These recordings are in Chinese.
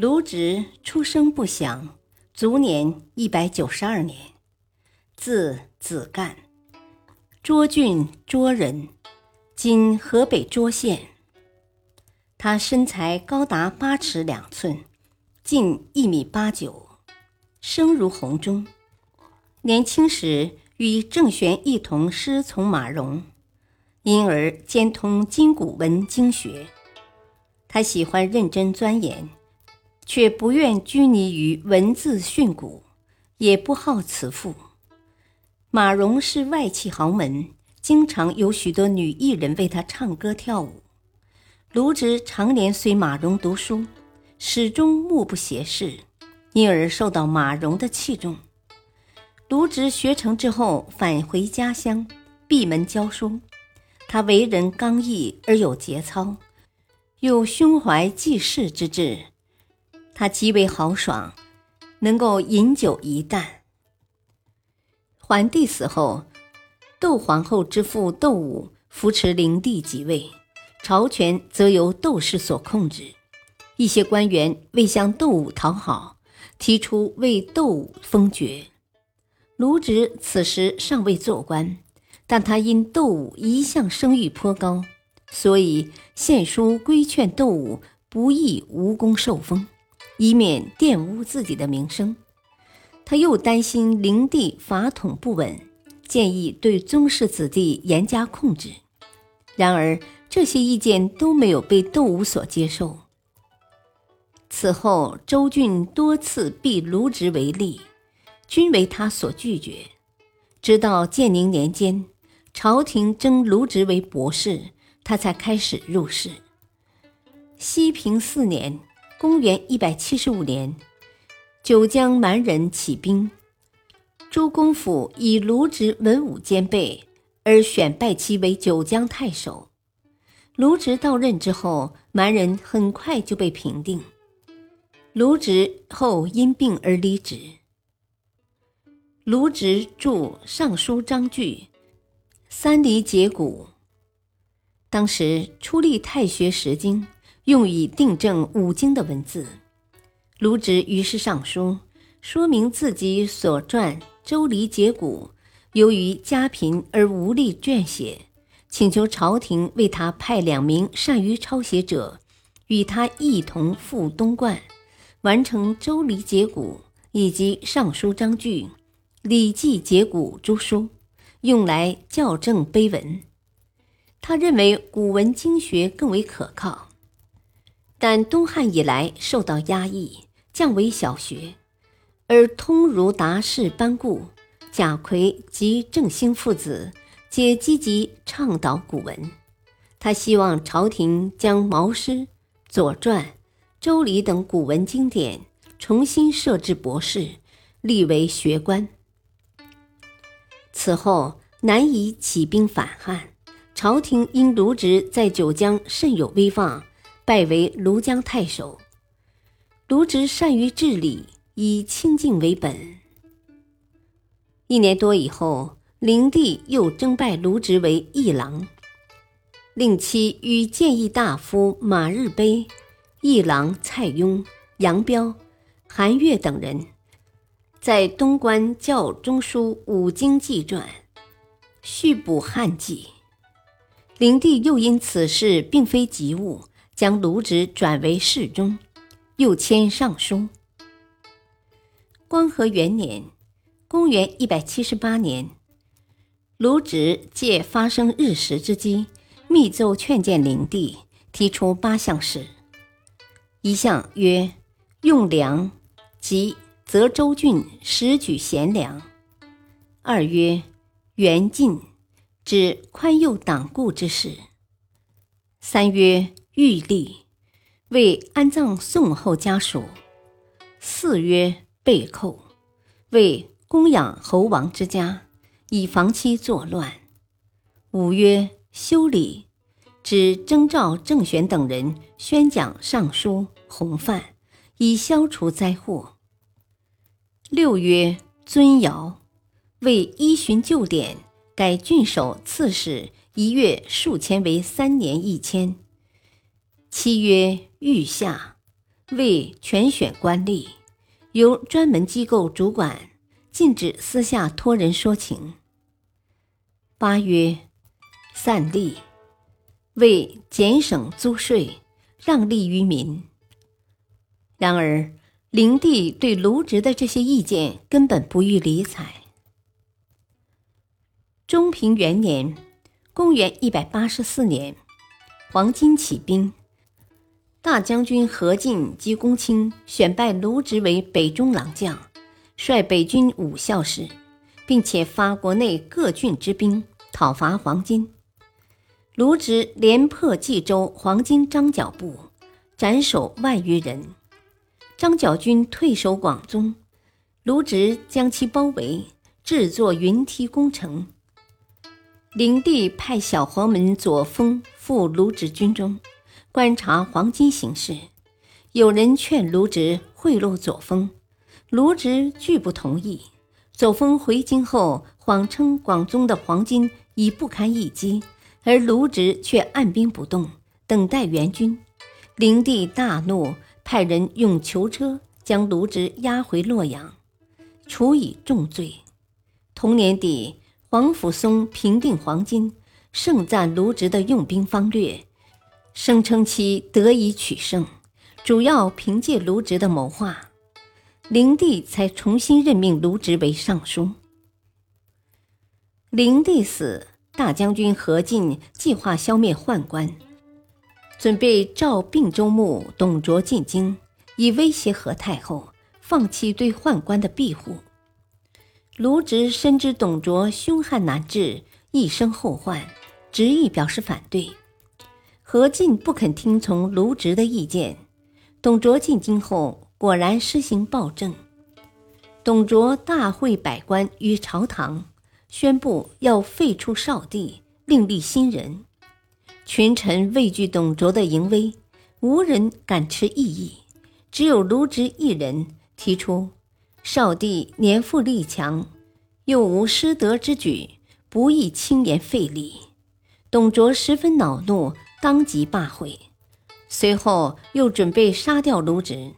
卢植出生不详，卒年一百九十二年，字子干，涿郡涿人，今河北涿县。他身材高达八尺两寸，近一米八九，声如洪钟。年轻时与郑玄一同师从马融。因而兼通今古文经学，他喜欢认真钻研，却不愿拘泥于文字训诂，也不好辞赋。马融是外戚豪门，经常有许多女艺人为他唱歌跳舞。卢植常年随马融读书，始终目不斜视，因而受到马融的器重。卢植学成之后，返回家乡，闭门教书。他为人刚毅而有节操，有胸怀济世之志。他极为豪爽，能够饮酒一担。桓帝死后，窦皇后之父窦武扶持灵帝即位，朝权则由窦氏所控制。一些官员为向窦武讨好，提出为窦武封爵。卢植此时尚未做官。但他因窦武一向声誉颇高，所以献书规劝窦武不宜无功受封，以免玷污自己的名声。他又担心灵帝法统不稳，建议对宗室子弟严加控制。然而这些意见都没有被窦武所接受。此后，周俊多次逼卢植为吏，均为他所拒绝。直到建宁年间。朝廷征卢植为博士，他才开始入仕。西平四年（公元175年），九江蛮人起兵，朱公甫以卢植文武兼备，而选拜其为九江太守。卢植到任之后，蛮人很快就被平定。卢植后因病而离职。卢植著《尚书章句》。三离节骨。当时出立太学十经，用以订正五经的文字。卢植于是上书，说明自己所撰《周礼节骨》，由于家贫而无力撰写，请求朝廷为他派两名善于抄写者，与他一同赴东莞，完成《周礼节骨》以及《尚书章句》《礼记节骨》诸书。用来校正碑文，他认为古文经学更为可靠。但东汉以来受到压抑，降为小学，而通儒达士班固、贾逵及郑兴父子皆积极倡导古文。他希望朝廷将《毛诗》《左传》《周礼》等古文经典重新设置博士，立为学官。此后，南夷起兵反汉，朝廷因卢植在九江甚有威望，拜为庐江太守。卢植善于治理，以清静为本。一年多以后，灵帝又征拜卢植为议郎，令其与谏议大夫马日碑、议郎蔡邕、杨彪、韩岳等人。在东关教中书五经纪传，续补汉纪。灵帝又因此事并非急务，将卢植转为侍中，又迁尚书。光和元年（公元178年），卢植借发生日食之机，密奏劝谏灵帝，提出八项事。一项曰：用粮，即。泽州郡实举贤良。二曰元进，指宽宥党锢之事。三曰欲立，为安葬宋后家属；四曰备寇，为供养侯王之家，以防其作乱；五曰修理，指征召郑玄等人宣讲尚书、弘范，以消除灾祸；六曰尊尧，为依循旧典，改郡守、刺史一月数千为三年一千；七曰。御下为全选官吏，由专门机构主管，禁止私下托人说情。八曰散吏，为减省租税，让利于民。然而，灵帝对卢植的这些意见根本不予理睬。中平元年（公元一百八十四年），黄巾起兵。大将军何进及公卿选拜卢植为北中郎将，率北军五校士，并且发国内各郡之兵讨伐黄巾。卢植连破冀州黄巾张角部，斩首万余人。张角军退守广宗，卢植将其包围，制作云梯攻城。灵帝派小黄门左峰赴卢植军中。观察黄金形势，有人劝卢植贿赂左峰，卢植拒不同意。左峰回京后，谎称广宗的黄金已不堪一击，而卢植却按兵不动，等待援军。灵帝大怒，派人用囚车将卢植押回洛阳，处以重罪。同年底，黄甫松平定黄巾，盛赞卢植的用兵方略。声称其得以取胜，主要凭借卢植的谋划，灵帝才重新任命卢植为尚书。灵帝死，大将军何进计划消灭宦官，准备召并州牧董卓进京，以威胁何太后放弃对宦官的庇护。卢植深知董卓凶悍难治，一生后患，执意表示反对。何进不肯听从卢植的意见，董卓进京后果然施行暴政。董卓大会百官于朝堂，宣布要废除少帝，另立新人。群臣畏惧董卓的淫威，无人敢持异议，只有卢植一人提出：少帝年富力强，又无失德之举，不宜轻言废立。董卓十分恼怒。当即罢会，随后又准备杀掉卢植。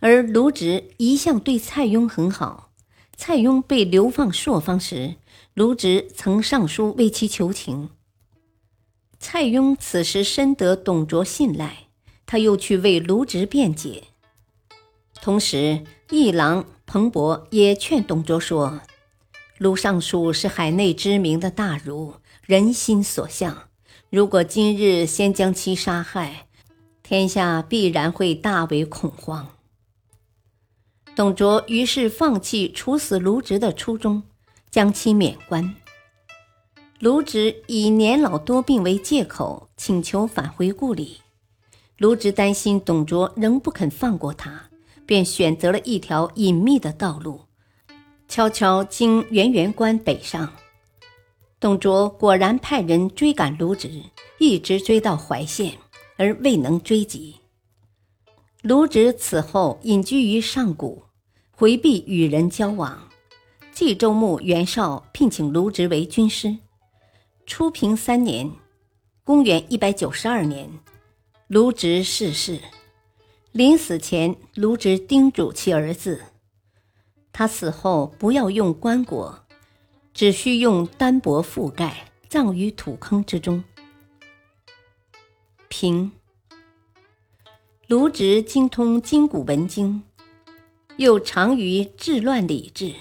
而卢植一向对蔡邕很好，蔡邕被流放朔方时，卢植曾上书为其求情。蔡邕此时深得董卓信赖，他又去为卢植辩解。同时，议郎彭伯也劝董卓说：“卢尚书是海内知名的大儒，人心所向。”如果今日先将其杀害，天下必然会大为恐慌。董卓于是放弃处死卢植的初衷，将其免官。卢植以年老多病为借口，请求返回故里。卢植担心董卓仍不肯放过他，便选择了一条隐秘的道路，悄悄经圆圆关北上。董卓果然派人追赶卢植，一直追到怀县，而未能追及。卢植此后隐居于上谷，回避与人交往。冀州牧袁绍聘请卢植为军师。初平三年（公元一百九十二年），卢植逝世。临死前，卢植叮嘱其儿子：他死后不要用棺椁。只需用单帛覆盖，葬于土坑之中。平卢植精通筋骨文经，又长于治乱礼制，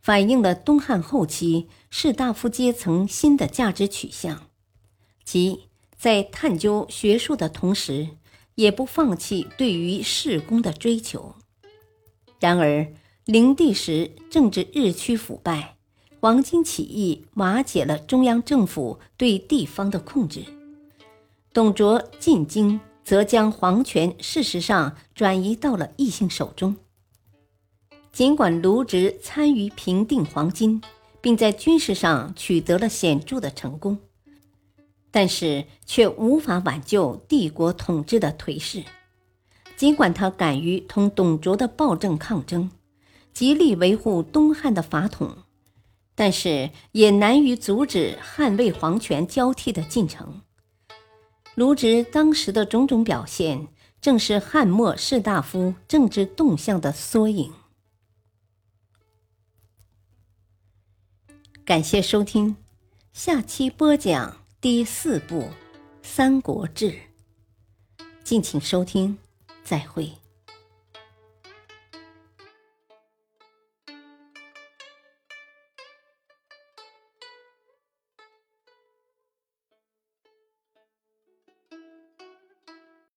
反映了东汉后期士大夫阶层新的价值取向，即在探究学术的同时，也不放弃对于事功的追求。然而，灵帝时政治日趋腐败。黄巾起义瓦解了中央政府对地方的控制。董卓进京，则将皇权事实上转移到了异姓手中。尽管卢植参与平定黄巾，并在军事上取得了显著的成功，但是却无法挽救帝国统治的颓势。尽管他敢于同董卓的暴政抗争，极力维护东汉的法统，但是也难于阻止汉魏皇权交替的进程。卢植当时的种种表现，正是汉末士大夫政治动向的缩影。感谢收听，下期播讲第四部《三国志》，敬请收听，再会。